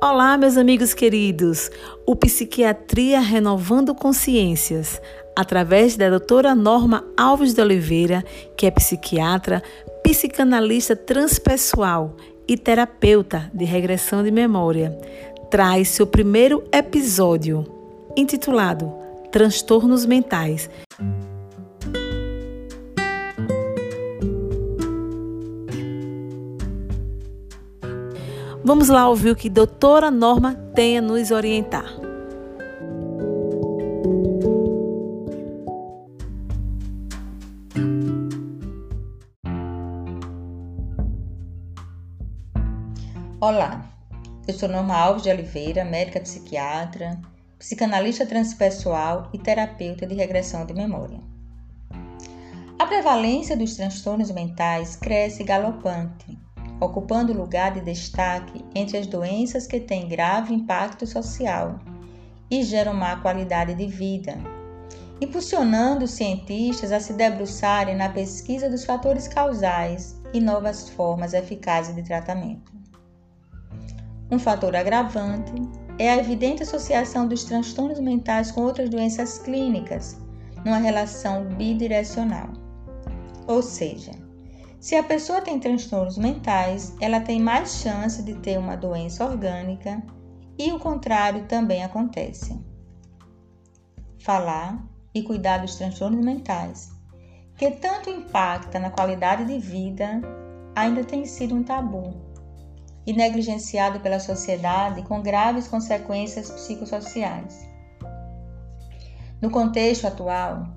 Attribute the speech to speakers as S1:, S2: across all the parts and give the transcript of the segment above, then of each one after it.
S1: Olá, meus amigos queridos! O Psiquiatria Renovando Consciências, através da doutora Norma Alves de Oliveira, que é psiquiatra, psicanalista transpessoal e terapeuta de regressão de memória, traz seu primeiro episódio, intitulado Transtornos Mentais. Vamos lá ouvir o que doutora Norma tem a nos orientar.
S2: Olá, eu sou Norma Alves de Oliveira, médica psiquiatra, psicanalista transpessoal e terapeuta de regressão de memória. A prevalência dos transtornos mentais cresce galopante ocupando lugar de destaque entre as doenças que têm grave impacto social e geram má qualidade de vida, impulsionando cientistas a se debruçarem na pesquisa dos fatores causais e novas formas eficazes de tratamento. Um fator agravante é a evidente associação dos transtornos mentais com outras doenças clínicas, numa relação bidirecional. Ou seja, se a pessoa tem transtornos mentais, ela tem mais chance de ter uma doença orgânica e o contrário também acontece. Falar e cuidar dos transtornos mentais, que tanto impacta na qualidade de vida, ainda tem sido um tabu e negligenciado pela sociedade com graves consequências psicossociais. No contexto atual,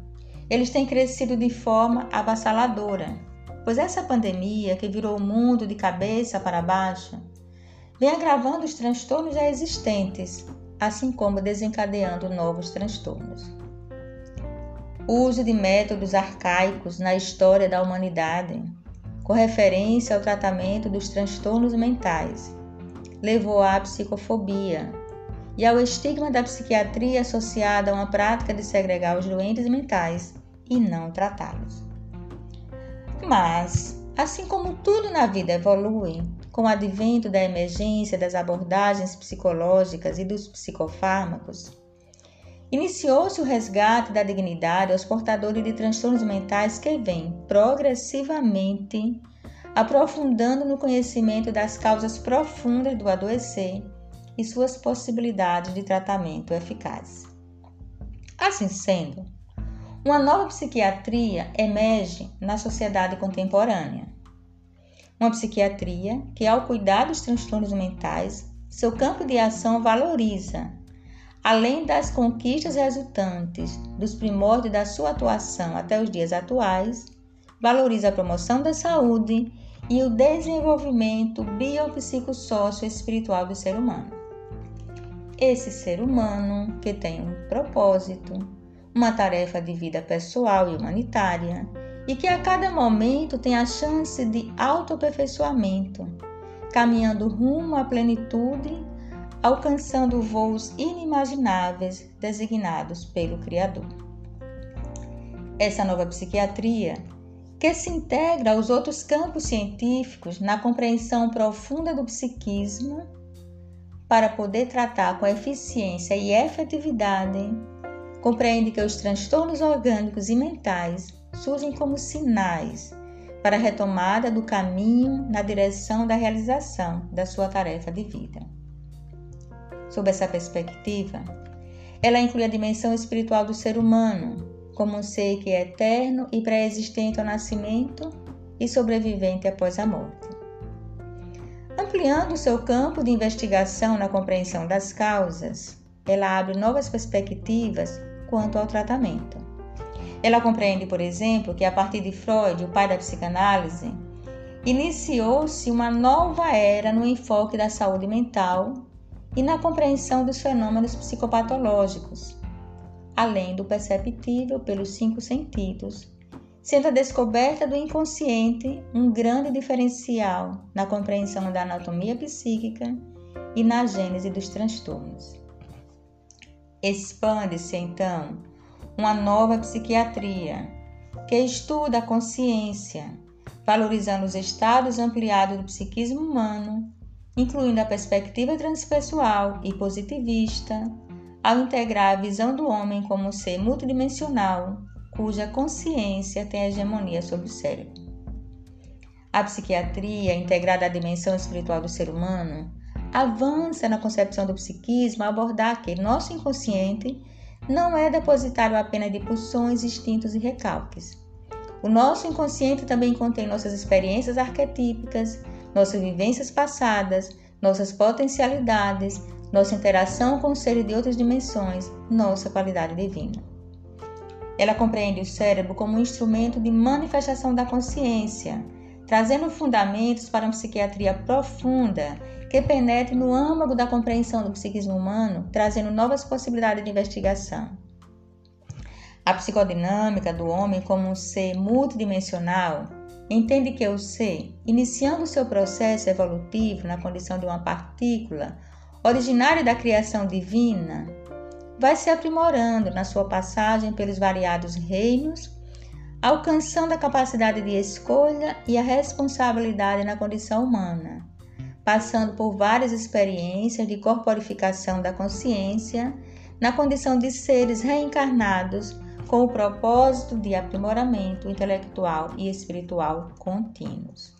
S2: eles têm crescido de forma avassaladora pois essa pandemia que virou o mundo de cabeça para baixo vem agravando os transtornos já existentes, assim como desencadeando novos transtornos. O uso de métodos arcaicos na história da humanidade, com referência ao tratamento dos transtornos mentais, levou à psicofobia e ao estigma da psiquiatria associada a uma prática de segregar os doentes mentais e não tratá-los. Mas, assim como tudo na vida evolui, com o advento da emergência das abordagens psicológicas e dos psicofármacos, iniciou-se o resgate da dignidade aos portadores de transtornos mentais que vêm progressivamente aprofundando no conhecimento das causas profundas do adoecer e suas possibilidades de tratamento eficaz. Assim sendo, uma nova psiquiatria emerge na sociedade contemporânea. Uma psiquiatria que, ao cuidar dos transtornos mentais, seu campo de ação valoriza, além das conquistas resultantes dos primórdios da sua atuação até os dias atuais, valoriza a promoção da saúde e o desenvolvimento biopsicossócio-espiritual do ser humano. Esse ser humano que tem um propósito, uma tarefa de vida pessoal e humanitária, e que a cada momento tem a chance de autoaperfeiçoamento, caminhando rumo à plenitude, alcançando voos inimagináveis designados pelo Criador. Essa nova psiquiatria, que se integra aos outros campos científicos na compreensão profunda do psiquismo, para poder tratar com eficiência e efetividade compreende que os transtornos orgânicos e mentais surgem como sinais para a retomada do caminho na direção da realização da sua tarefa de vida. Sob essa perspectiva, ela inclui a dimensão espiritual do ser humano, como um ser que é eterno e pré-existente ao nascimento e sobrevivente após a morte. Ampliando seu campo de investigação na compreensão das causas, ela abre novas perspectivas quanto ao tratamento. Ela compreende, por exemplo, que a partir de Freud, o pai da psicanálise, iniciou-se uma nova era no enfoque da saúde mental e na compreensão dos fenômenos psicopatológicos, além do perceptível pelos cinco sentidos, sendo a descoberta do inconsciente um grande diferencial na compreensão da anatomia psíquica e na gênese dos transtornos. Expande-se então uma nova psiquiatria que estuda a consciência, valorizando os estados ampliados do psiquismo humano incluindo a perspectiva transpessoal e positivista, ao integrar a visão do homem como um ser multidimensional, cuja consciência tem hegemonia sobre o cérebro. A psiquiatria, integrada à dimensão espiritual do ser humano, avança na concepção do psiquismo a abordar que nosso inconsciente não é depositário apenas de pulsões, instintos e recalques. O nosso inconsciente também contém nossas experiências arquetípicas, nossas vivências passadas, nossas potencialidades, nossa interação com seres de outras dimensões, nossa qualidade divina. Ela compreende o cérebro como um instrumento de manifestação da consciência, trazendo fundamentos para uma psiquiatria profunda que penetre no âmago da compreensão do psiquismo humano, trazendo novas possibilidades de investigação. A psicodinâmica do homem como um ser multidimensional entende que o ser, iniciando seu processo evolutivo na condição de uma partícula originária da criação divina, vai se aprimorando na sua passagem pelos variados reinos, alcançando a capacidade de escolha e a responsabilidade na condição humana passando por várias experiências de corporificação da consciência na condição de seres reencarnados com o propósito de aprimoramento intelectual e espiritual contínuos.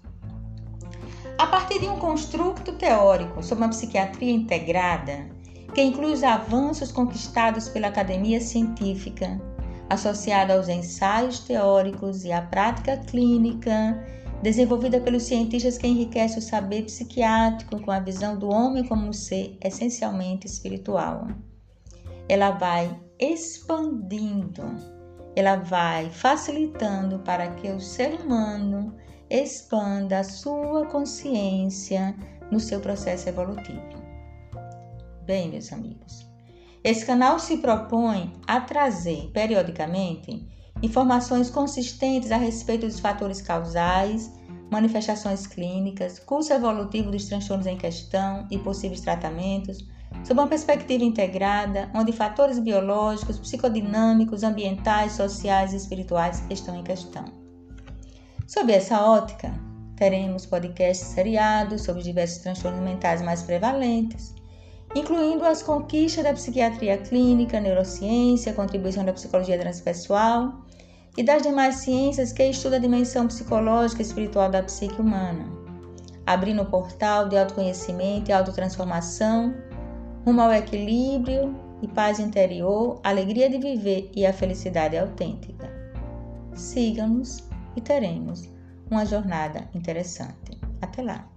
S2: A partir de um construto teórico sobre uma psiquiatria integrada, que inclui os avanços conquistados pela academia científica, associada aos ensaios teóricos e à prática clínica desenvolvida pelos cientistas que enriquece o saber psiquiátrico com a visão do homem como um ser essencialmente espiritual. Ela vai expandindo, ela vai facilitando para que o ser humano expanda a sua consciência no seu processo evolutivo. Bem, meus amigos, esse canal se propõe a trazer periodicamente informações consistentes a respeito dos fatores causais, manifestações clínicas, curso evolutivo dos transtornos em questão e possíveis tratamentos, sob uma perspectiva integrada, onde fatores biológicos, psicodinâmicos, ambientais, sociais e espirituais estão em questão. Sob essa ótica, teremos podcasts seriados sobre diversos transtornos mentais mais prevalentes, incluindo as conquistas da psiquiatria clínica, neurociência, contribuição da psicologia transpessoal e das demais ciências que estudam a dimensão psicológica e espiritual da psique humana, abrindo o portal de autoconhecimento e autotransformação rumo ao equilíbrio e paz interior, alegria de viver e a felicidade autêntica. Siga-nos e teremos uma jornada interessante. Até lá!